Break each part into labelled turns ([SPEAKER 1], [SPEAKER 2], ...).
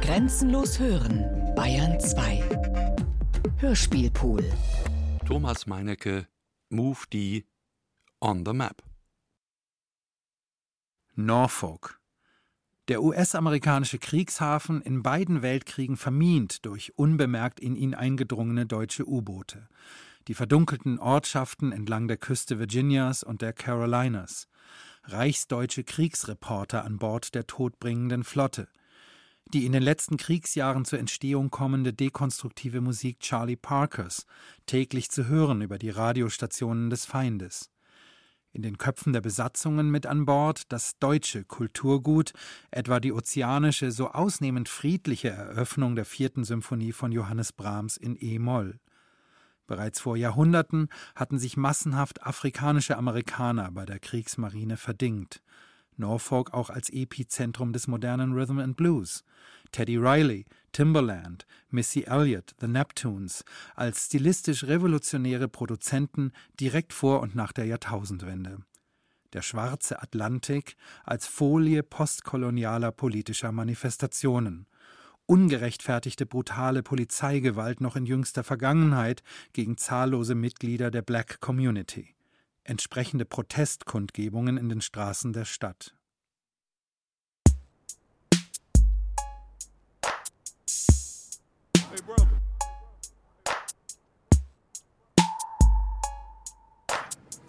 [SPEAKER 1] Grenzenlos hören, Bayern 2. Hörspielpool.
[SPEAKER 2] Thomas Meinecke, Move D on the Map.
[SPEAKER 3] Norfolk. Der US-amerikanische Kriegshafen in beiden Weltkriegen vermint durch unbemerkt in ihn eingedrungene deutsche U-Boote. Die verdunkelten Ortschaften entlang der Küste Virginias und der Carolinas. Reichsdeutsche Kriegsreporter an Bord der todbringenden Flotte – die in den letzten Kriegsjahren zur Entstehung kommende dekonstruktive Musik Charlie Parkers, täglich zu hören über die Radiostationen des Feindes. In den Köpfen der Besatzungen mit an Bord das deutsche Kulturgut, etwa die ozeanische, so ausnehmend friedliche Eröffnung der vierten Symphonie von Johannes Brahms in E-Moll. Bereits vor Jahrhunderten hatten sich massenhaft afrikanische Amerikaner bei der Kriegsmarine verdingt. Norfolk auch als Epizentrum des modernen Rhythm and Blues, Teddy Riley, Timberland, Missy Elliott, The Neptunes als stilistisch revolutionäre Produzenten direkt vor und nach der Jahrtausendwende. Der schwarze Atlantik als Folie postkolonialer politischer Manifestationen. Ungerechtfertigte brutale Polizeigewalt noch in jüngster Vergangenheit gegen zahllose Mitglieder der Black Community entsprechende Protestkundgebungen in den Straßen der Stadt. Hey.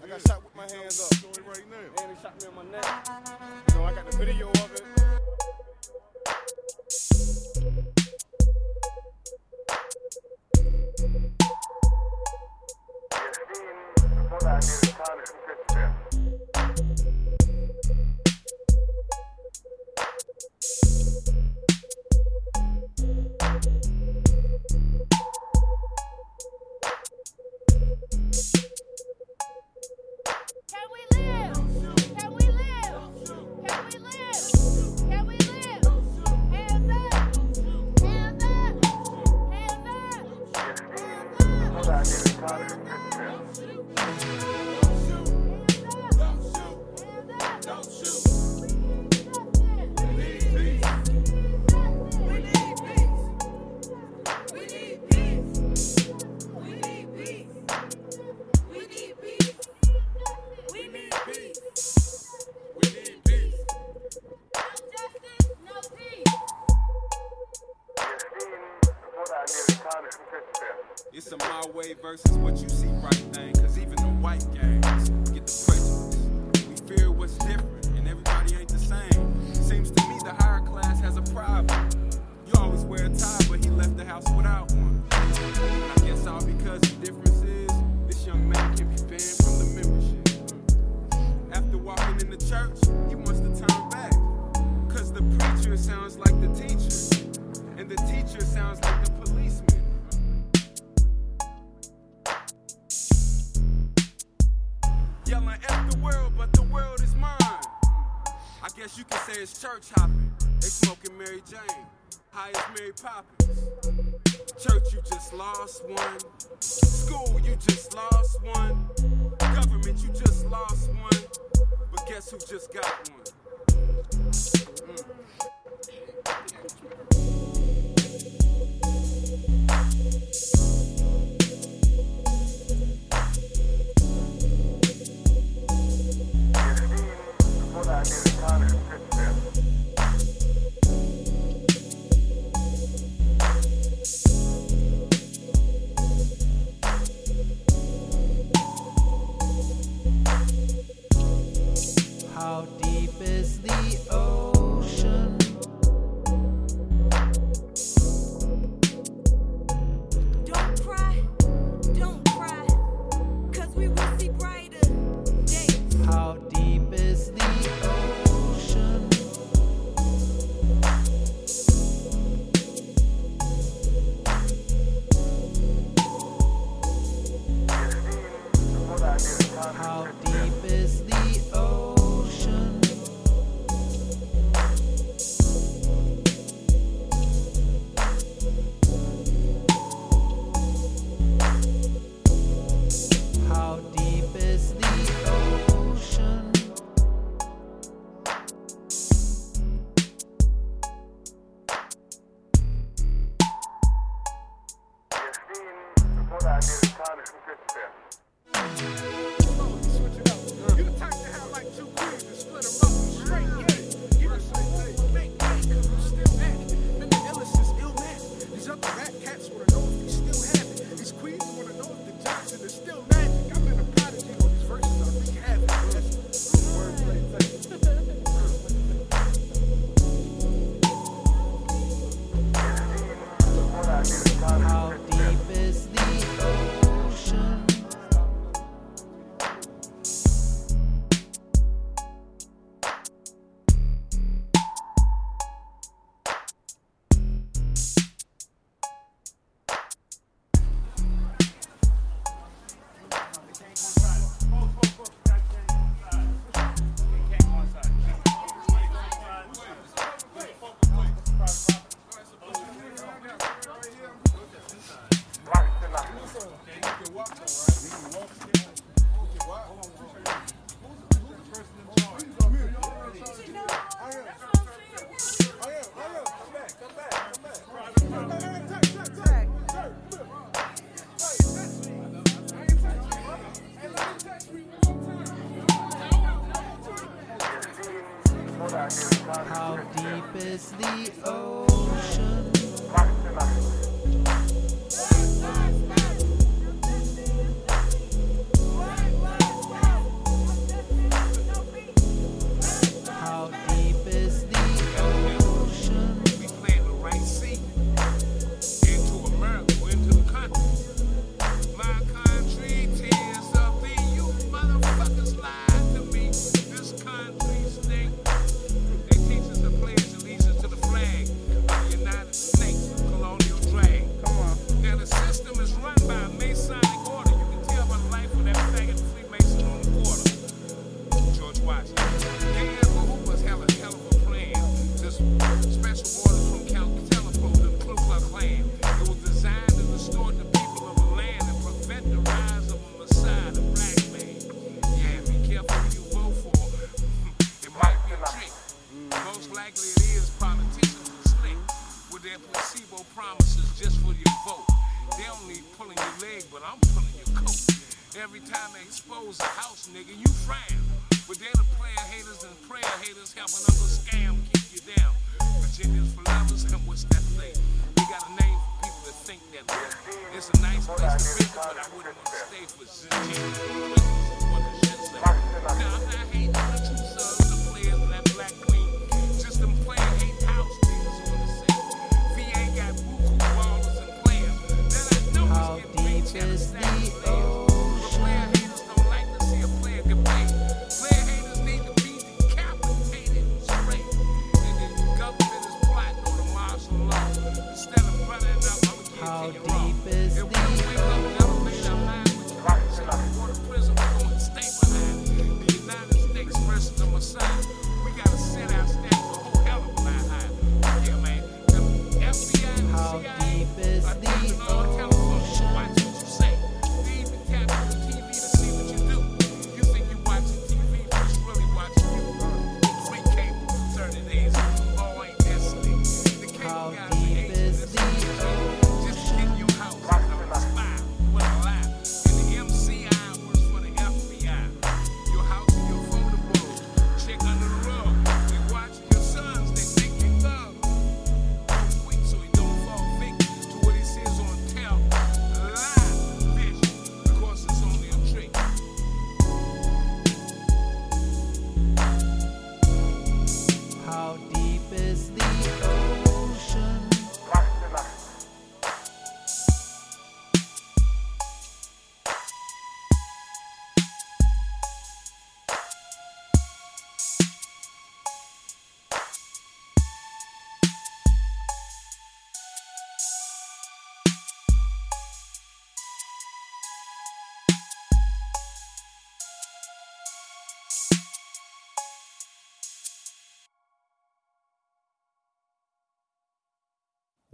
[SPEAKER 3] I got shot with my hands up. Right now. And they shot me on my neck. You know, I got the video of it.
[SPEAKER 4] to F the world, but the world is mine. I guess you can say it's church hopping. They smoking Mary Jane, highest Mary Poppins. Church, you just lost one. School, you just lost one. Government, you just lost one. But guess who just got one? Mm. Cats wanna know if you still have it. These queens wanna know if the
[SPEAKER 5] Johnson is still. Not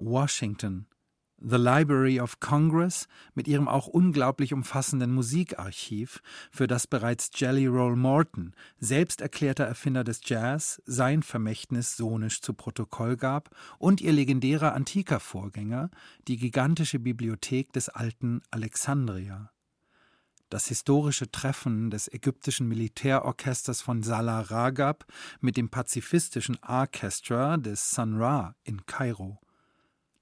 [SPEAKER 3] Washington, The Library of Congress mit ihrem auch unglaublich umfassenden Musikarchiv, für das bereits Jelly Roll Morton, selbst erklärter Erfinder des Jazz, sein Vermächtnis sonisch zu Protokoll gab, und ihr legendärer antiker Vorgänger, die gigantische Bibliothek des alten Alexandria. Das historische Treffen des ägyptischen Militärorchesters von Salah Ragab mit dem pazifistischen Orchestra des Sun Ra in Kairo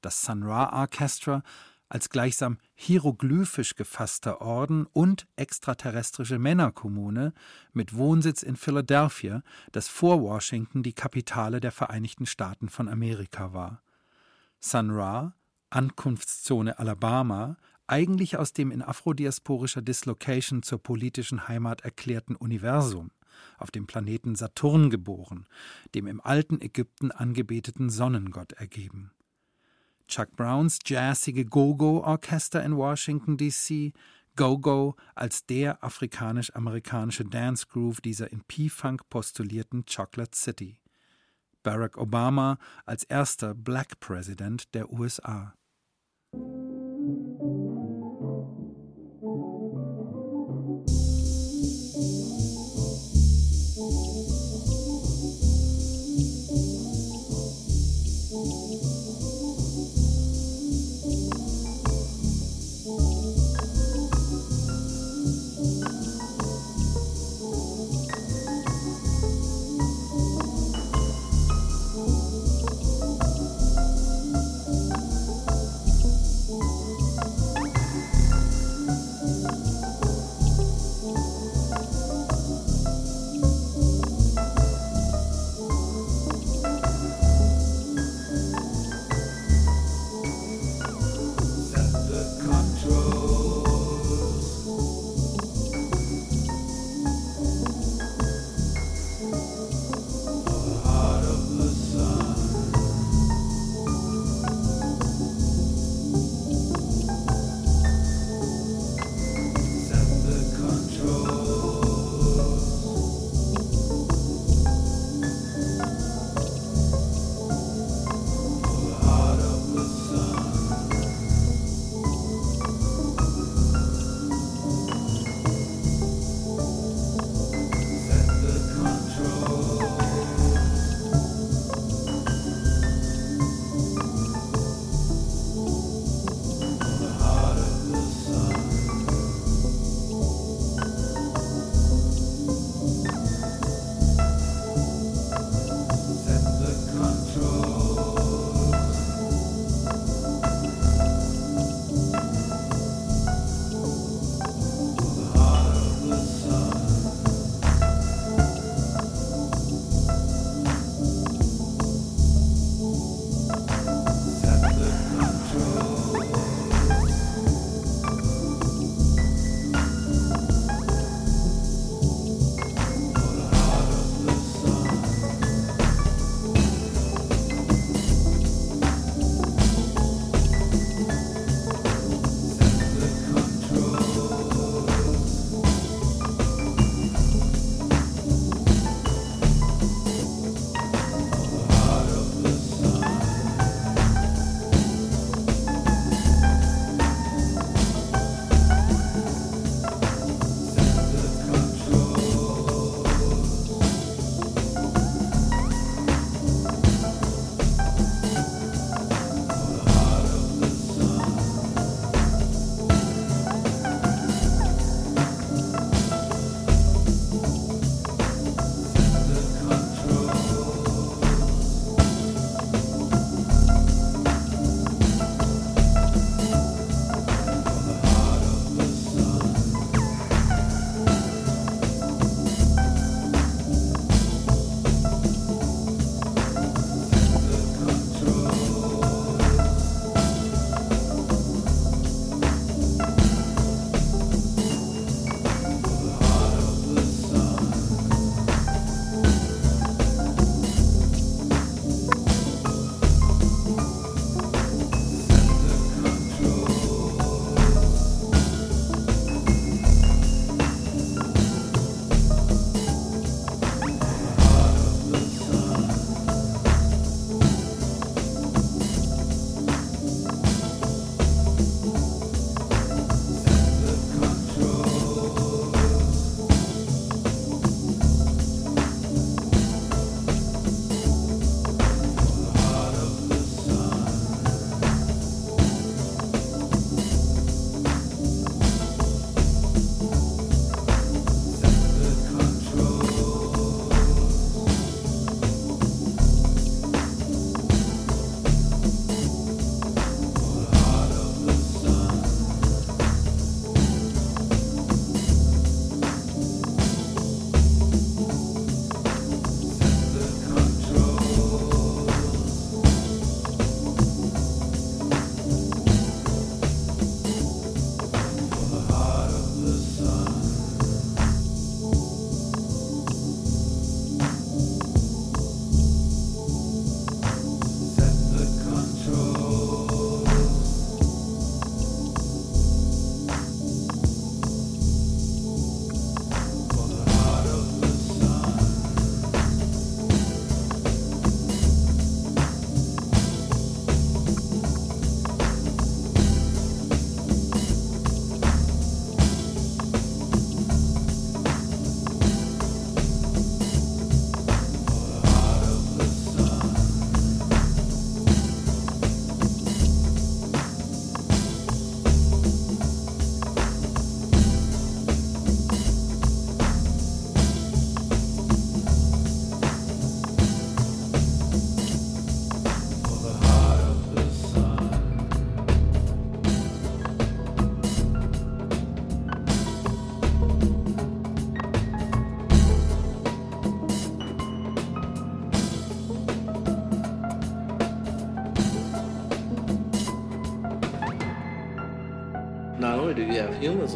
[SPEAKER 3] das Sun Ra Orchestra, als gleichsam hieroglyphisch gefasster Orden und extraterrestrische Männerkommune mit Wohnsitz in Philadelphia, das vor Washington die Kapitale der Vereinigten Staaten von Amerika war. Sun Ra, Ankunftszone Alabama, eigentlich aus dem in afrodiasporischer Dislocation zur politischen Heimat erklärten Universum, auf dem Planeten Saturn geboren, dem im alten Ägypten angebeteten Sonnengott ergeben. Chuck Browns jazzige Go-Go-Orchester in Washington, D.C., Go-Go als der afrikanisch-amerikanische Dance-Groove dieser in P-Funk postulierten Chocolate City. Barack Obama als erster Black President der USA.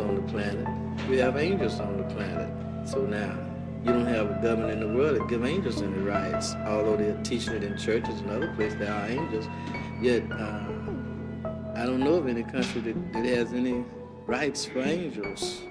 [SPEAKER 6] On the planet, we have angels on the planet. So now, you don't have a government in the world that give angels any rights. Although they're teaching it in churches and other places, there are angels. Yet, uh, I don't know of any country that, that has any rights for angels.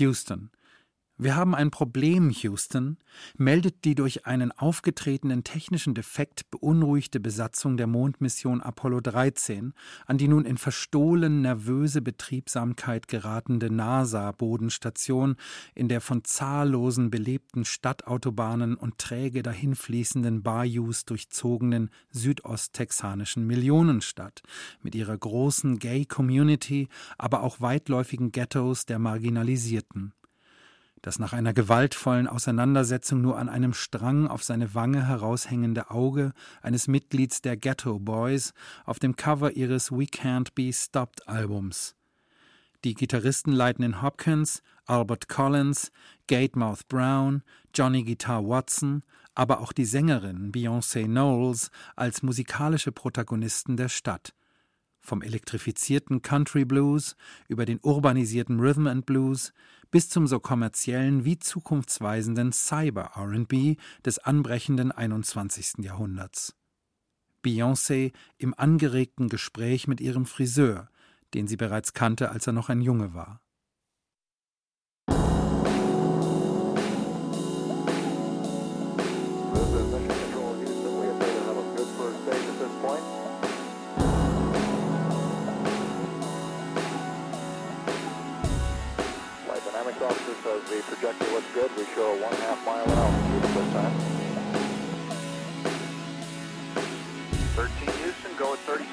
[SPEAKER 3] Houston. Wir haben ein Problem, Houston, meldet die durch einen aufgetretenen technischen Defekt beunruhigte Besatzung der Mondmission Apollo 13 an die nun in verstohlen nervöse Betriebsamkeit geratende NASA-Bodenstation in der von zahllosen belebten Stadtautobahnen und träge dahinfließenden Bayous durchzogenen südosttexanischen Millionenstadt. Mit ihrer großen Gay-Community, aber auch weitläufigen Ghettos der Marginalisierten das nach einer gewaltvollen Auseinandersetzung nur an einem Strang auf seine Wange heraushängende Auge eines Mitglieds der Ghetto Boys auf dem Cover ihres We Can't Be Stopped Albums. Die Gitarristen Lightning Hopkins, Albert Collins, Gatemouth Brown, Johnny Guitar Watson, aber auch die Sängerin Beyoncé Knowles als musikalische Protagonisten der Stadt. Vom elektrifizierten Country Blues über den urbanisierten Rhythm and Blues bis zum so kommerziellen wie zukunftsweisenden Cyber RB des anbrechenden 21. Jahrhunderts. Beyoncé im angeregten Gespräch mit ihrem Friseur, den sie bereits kannte, als er noch ein Junge war.
[SPEAKER 7] Says the projector looks good. We show a one half mile an at this time. 13 Houston, go at 30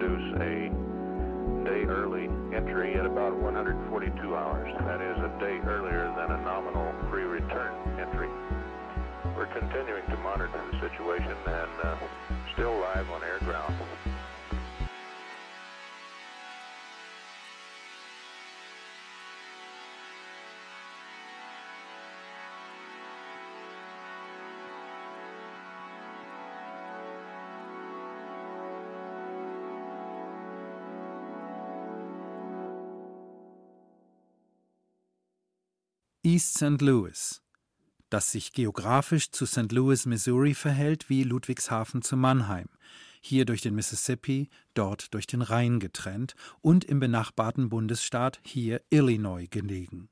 [SPEAKER 7] produce a day early entry at about 142 hours. That is a day earlier than a nominal free return entry. We're continuing to monitor the situation and uh, still live on air ground.
[SPEAKER 3] East St. Louis, das sich geografisch zu St. Louis, Missouri verhält wie Ludwigshafen zu Mannheim, hier durch den Mississippi, dort durch den Rhein getrennt und im benachbarten Bundesstaat hier Illinois gelegen.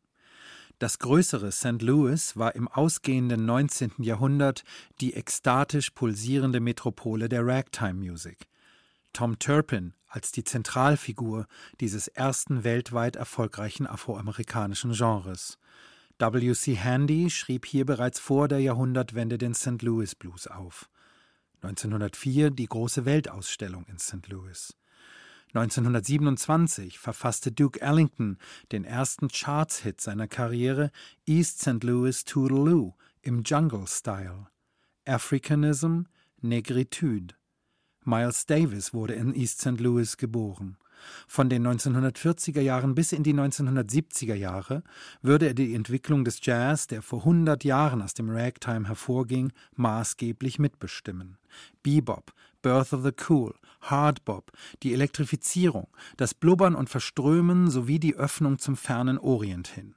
[SPEAKER 3] Das größere St. Louis war im ausgehenden 19. Jahrhundert die ekstatisch pulsierende Metropole der Ragtime-Music. Tom Turpin als die Zentralfigur dieses ersten weltweit erfolgreichen afroamerikanischen Genres. W.C. Handy schrieb hier bereits vor der Jahrhundertwende den St. Louis Blues auf. 1904 die große Weltausstellung in St. Louis. 1927 verfasste Duke Ellington den ersten Charts-Hit seiner Karriere East St. Louis Toodaloo im Jungle-Style. Africanism, Negritude. Miles Davis wurde in East St. Louis geboren. Von den 1940er Jahren bis in die 1970er Jahre würde er die Entwicklung des Jazz, der vor 100 Jahren aus dem Ragtime hervorging, maßgeblich mitbestimmen. Bebop, Birth of the Cool, Hardbop, die Elektrifizierung, das Blubbern und Verströmen sowie die Öffnung zum fernen Orient hin.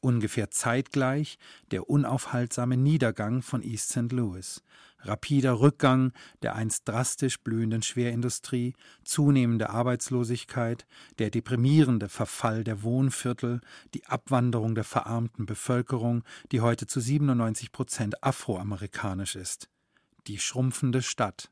[SPEAKER 3] Ungefähr zeitgleich der unaufhaltsame Niedergang von East St. Louis rapider Rückgang der einst drastisch blühenden Schwerindustrie, zunehmende Arbeitslosigkeit, der deprimierende Verfall der Wohnviertel, die Abwanderung der verarmten Bevölkerung, die heute zu 97 Prozent afroamerikanisch ist, die schrumpfende Stadt.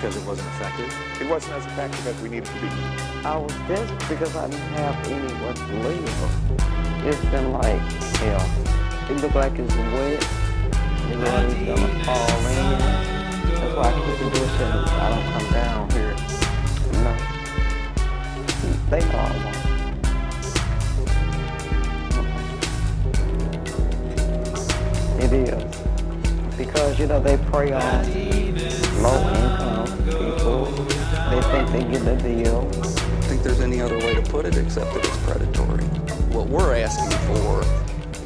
[SPEAKER 8] Because
[SPEAKER 9] it wasn't effective? It wasn't as effective as we needed to be.
[SPEAKER 10] I was desperate because I didn't have anywhere to live. It's been like hell. It looked like it's wet. The rain's gonna fall in. That's why I keep the door shut. I don't come down here. No. They know I want. It is. Because, you know, they prey on low income people. They think they get the deal.
[SPEAKER 11] I think there's any other way to put it except that it's predatory. What we're asking for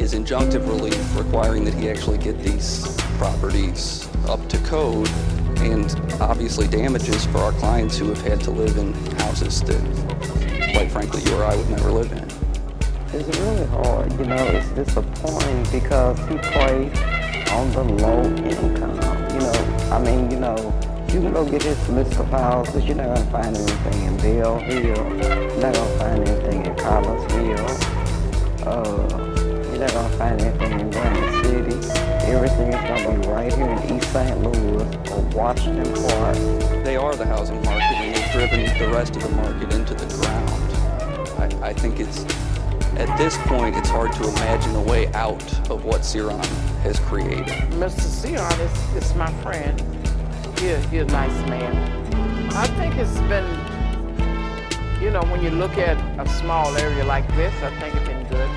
[SPEAKER 11] is injunctive relief requiring that he actually get these properties up to code and obviously damages for our clients who have had to live in houses that, quite frankly, you or I would never live in.
[SPEAKER 10] It's really hard, you know, it's disappointing because he preyed on the low income. You know, I mean, you know, you can go get his list of houses, you're not gonna find anything in Bell Hill, you're not gonna find anything in Collinsville, uh, you're not gonna find anything in Granite City. Everything is gonna be right here in East St. Louis or Washington Park.
[SPEAKER 11] They are the housing market and they've driven the rest of the market into the ground. I, I think it's, at this point, it's hard to imagine a way out of what Ciron has created.
[SPEAKER 8] Mr. Sion is, is my friend. He, he a nice man. I think it's been, you know, when you look at a small area like this, I think it's been good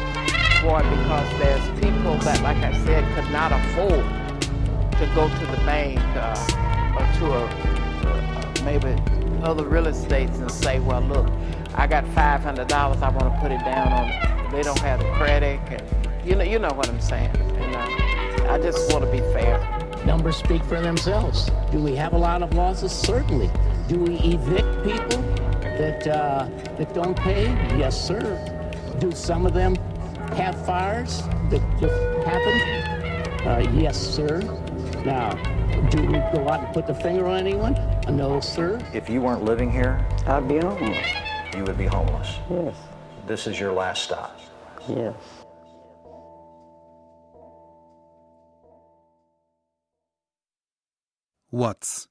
[SPEAKER 8] for it because there's people that, like I said, could not afford to go to the bank uh, or to a, uh, maybe other real estates and say, well, look, I got $500, I want to put it down on, they don't have the credit. And, you know, you know what I'm saying. And uh, I just want to be fair.
[SPEAKER 12] Numbers speak for themselves. Do we have a lot of losses? Certainly. Do we evict people that uh, that don't pay? Yes, sir. Do some of them have fires that just happen? Uh, yes, sir. Now, do we go out and put the finger on anyone? No, sir.
[SPEAKER 13] If you weren't living here,
[SPEAKER 10] I'd be homeless.
[SPEAKER 13] you would be homeless.
[SPEAKER 10] Yes.
[SPEAKER 13] This is your last stop.
[SPEAKER 10] Yes.
[SPEAKER 3] Watts.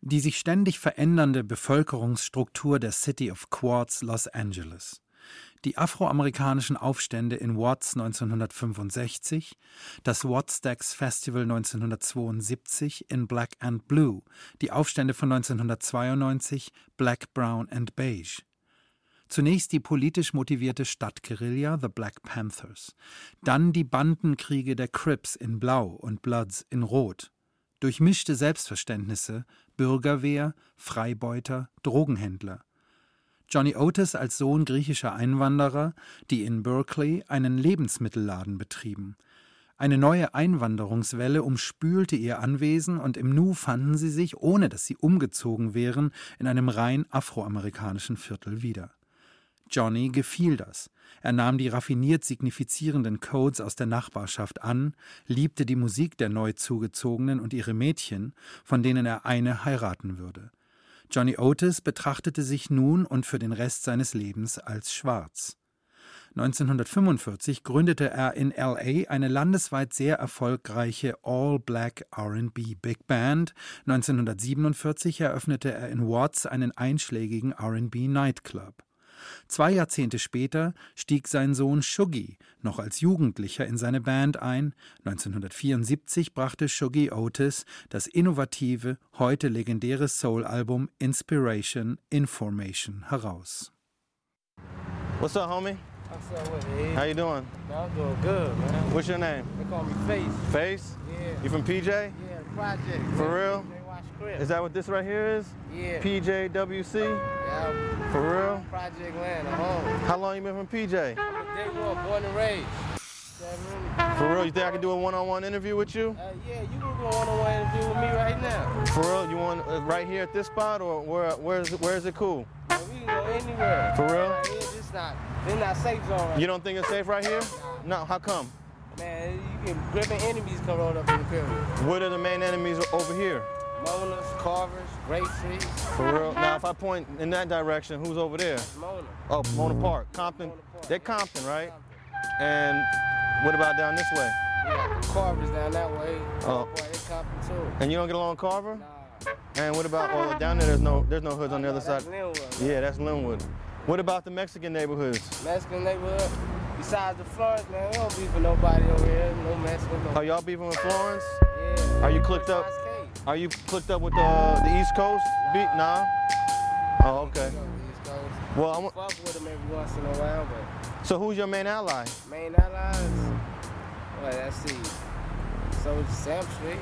[SPEAKER 3] Die sich ständig verändernde Bevölkerungsstruktur der City of Quartz, Los Angeles. Die afroamerikanischen Aufstände in Watts 1965, das Wattstacks Festival 1972 in Black and Blue, die Aufstände von 1992 Black, Brown and Beige. Zunächst die politisch motivierte Stadtguerilla The Black Panthers, dann die Bandenkriege der Crips in Blau und Bloods in Rot, durchmischte Selbstverständnisse, Bürgerwehr, Freibeuter, Drogenhändler. Johnny Otis als Sohn griechischer Einwanderer, die in Berkeley einen Lebensmittelladen betrieben. Eine neue Einwanderungswelle umspülte ihr Anwesen und im Nu fanden sie sich, ohne dass sie umgezogen wären, in einem rein afroamerikanischen Viertel wieder. Johnny gefiel das. Er nahm die raffiniert signifizierenden Codes aus der Nachbarschaft an, liebte die Musik der Neuzugezogenen und ihre Mädchen, von denen er eine heiraten würde. Johnny Otis betrachtete sich nun und für den Rest seines Lebens als schwarz. 1945 gründete er in LA eine landesweit sehr erfolgreiche All-Black RB Big Band. 1947 eröffnete er in Watts einen einschlägigen RB Nightclub. Zwei Jahrzehnte später stieg sein Sohn Shuggy noch als Jugendlicher in seine Band ein. 1974 brachte Shuggy Otis das innovative, heute legendäre Soul-Album Inspiration Information heraus.
[SPEAKER 14] What's up, homie? How you doing?
[SPEAKER 15] I'm doing good, man.
[SPEAKER 14] What's your name?
[SPEAKER 15] They call me Face.
[SPEAKER 14] Face?
[SPEAKER 15] Yeah.
[SPEAKER 14] You from PJ?
[SPEAKER 15] Yeah, Project.
[SPEAKER 14] For real?
[SPEAKER 15] They watch Chris.
[SPEAKER 14] that is that what this right here is?
[SPEAKER 15] Yeah.
[SPEAKER 14] PJWC.
[SPEAKER 15] Yeah.
[SPEAKER 14] For real?
[SPEAKER 15] Project Land, home.
[SPEAKER 14] How long you been from PJ?
[SPEAKER 15] I'm a day one, born and raised.
[SPEAKER 14] For real? You think I can do a one-on-one interview with you?
[SPEAKER 15] Uh, yeah, you can do a one-on-one interview with me right now.
[SPEAKER 14] For real? You want uh, right here at this spot, or where? Where's Where's it cool?
[SPEAKER 15] Yeah, we can go anywhere.
[SPEAKER 14] For real?
[SPEAKER 15] Here, this not, this not safe zone right
[SPEAKER 14] You don't think it's safe right here? No. How come?
[SPEAKER 15] Man, you can gripping enemies come roll up in the pyramid.
[SPEAKER 14] What are the main enemies over here?
[SPEAKER 15] Mona's, Carvers, Street.
[SPEAKER 14] For real? Now, if I point in that direction, who's over there?
[SPEAKER 15] Mona.
[SPEAKER 14] Oh, Mona Park, Compton. They're Compton, right? And what about down this way?
[SPEAKER 15] The Carvers down that way.
[SPEAKER 14] Oh.
[SPEAKER 15] Boy, they Compton too.
[SPEAKER 14] And you don't get along with Carver? And what about oh down there? There's no there's no hoods on the other
[SPEAKER 15] that's
[SPEAKER 14] side.
[SPEAKER 15] Linwood.
[SPEAKER 14] Yeah, that's Linwood. What about the Mexican neighborhoods?
[SPEAKER 15] Mexican neighborhood. Besides the Florence, man, we don't beef with nobody over here. No Mexican. No.
[SPEAKER 14] Are y'all beefing with Florence?
[SPEAKER 15] Yeah.
[SPEAKER 14] Are you clicked up? Are you clicked up with the the East Coast? Beat? Nah. Oh, okay. Well, I'm,
[SPEAKER 15] Fuck with them every once in a while, but
[SPEAKER 14] so who's your main ally?
[SPEAKER 15] main allies. Well, let's see. So it's Sam Street.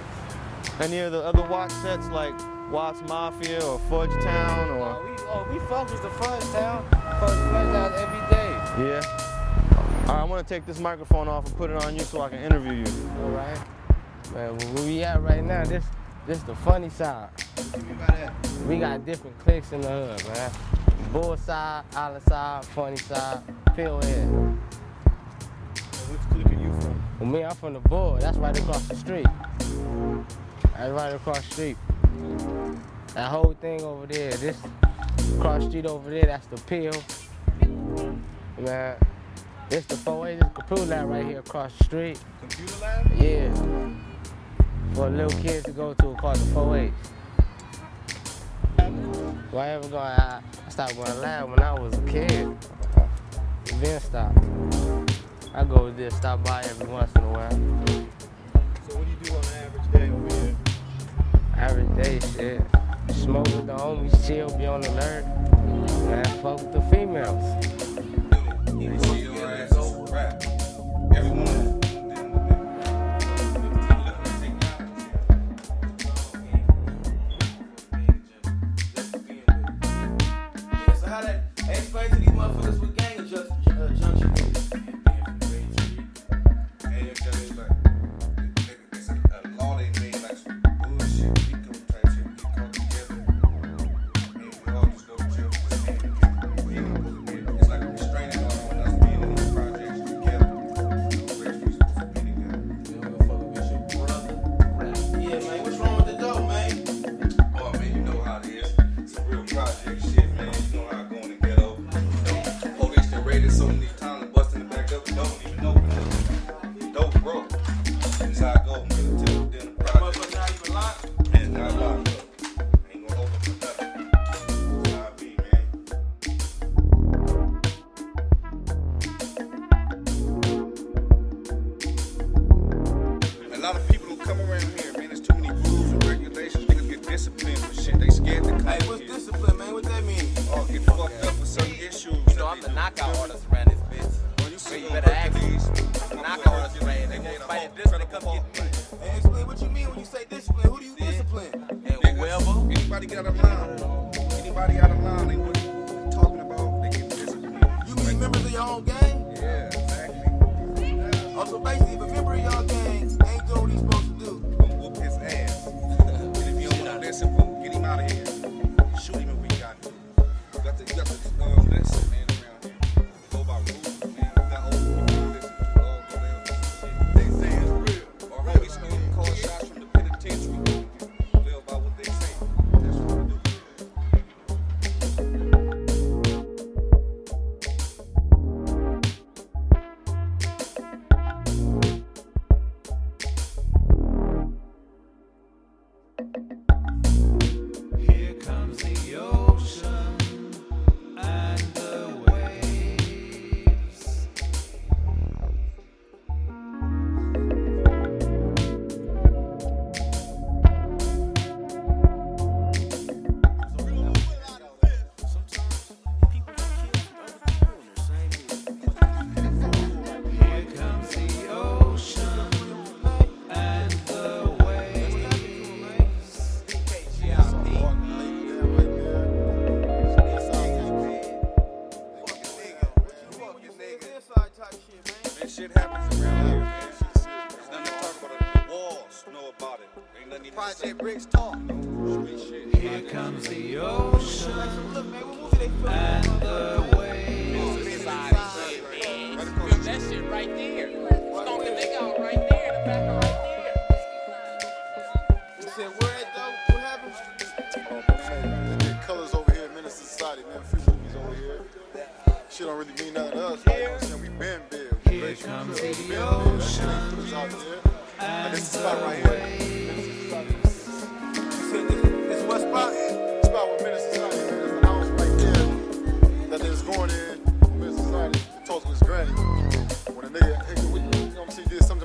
[SPEAKER 14] Any of the other watch sets like Watts Mafia or Fudge Town
[SPEAKER 15] Oh,
[SPEAKER 14] or?
[SPEAKER 15] we, oh, we fuck with the Fudge Town. Fuck with Fudge Town every day.
[SPEAKER 14] Yeah. All right, I'm gonna take this microphone off and put it on you so I can interview you.
[SPEAKER 15] All right. Man, where we at right now, this this the funny side. We got different clicks in the hood, man. Bull side, island side, funny side, pill head.
[SPEAKER 14] Which clique are you from?
[SPEAKER 15] Well, me, I'm from the bull. That's right across the street. That's right across the street. That whole thing over there, this cross street over there, that's the pill. Man, this the 4A, this computer lab right here across the street.
[SPEAKER 14] Computer lab?
[SPEAKER 15] Yeah. For little kids to go to called the 4A. Why ever going, I, I stopped going lab when I was a kid. Then stop. I go there, stop by every once in a while.
[SPEAKER 14] So what do you do on an average day over here?
[SPEAKER 15] Average day shit. Smoke with the homies, chill, be on alert. Man, fuck with the females.
[SPEAKER 16] So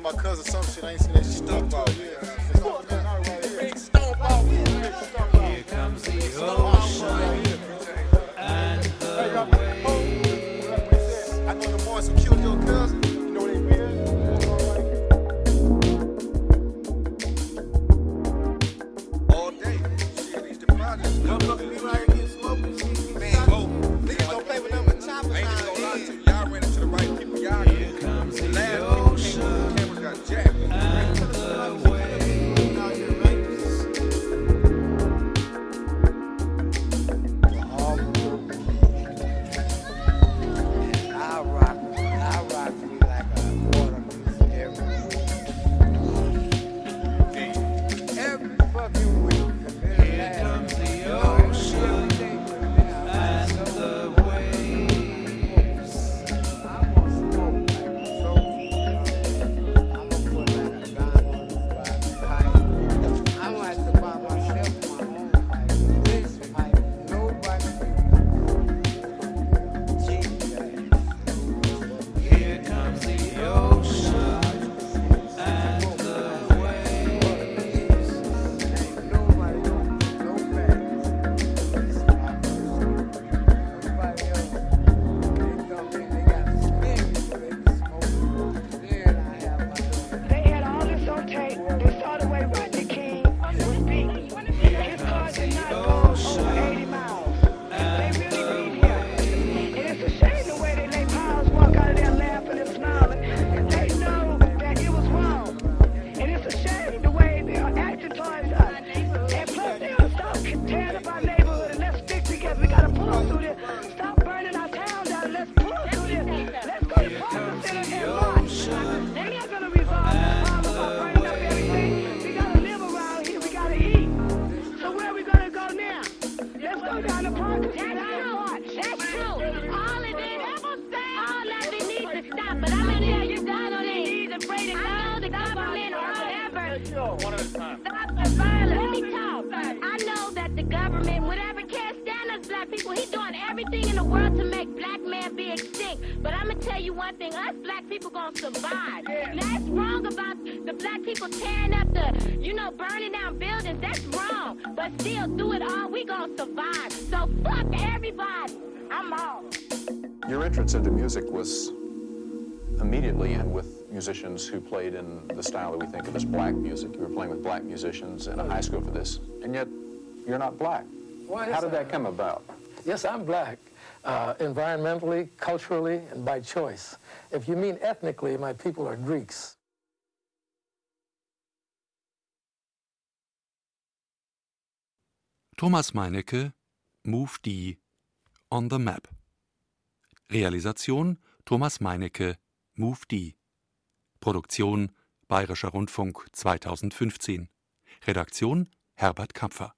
[SPEAKER 17] my cousin some shit. I ain't seen that shit. talk about, yeah. who
[SPEAKER 9] played in the style that we think of as black music. You were playing with black musicians in a high school for this, and yet you're not black.
[SPEAKER 18] Why
[SPEAKER 9] How did that? that come about?
[SPEAKER 18] Yes, I'm black, uh, environmentally, culturally, and by choice. If you mean ethnically, my people are Greeks.
[SPEAKER 2] Thomas Meinecke, Move D, On the Map. Realisation Thomas Meinecke, Move D. Produktion Bayerischer Rundfunk 2015. Redaktion Herbert Kapfer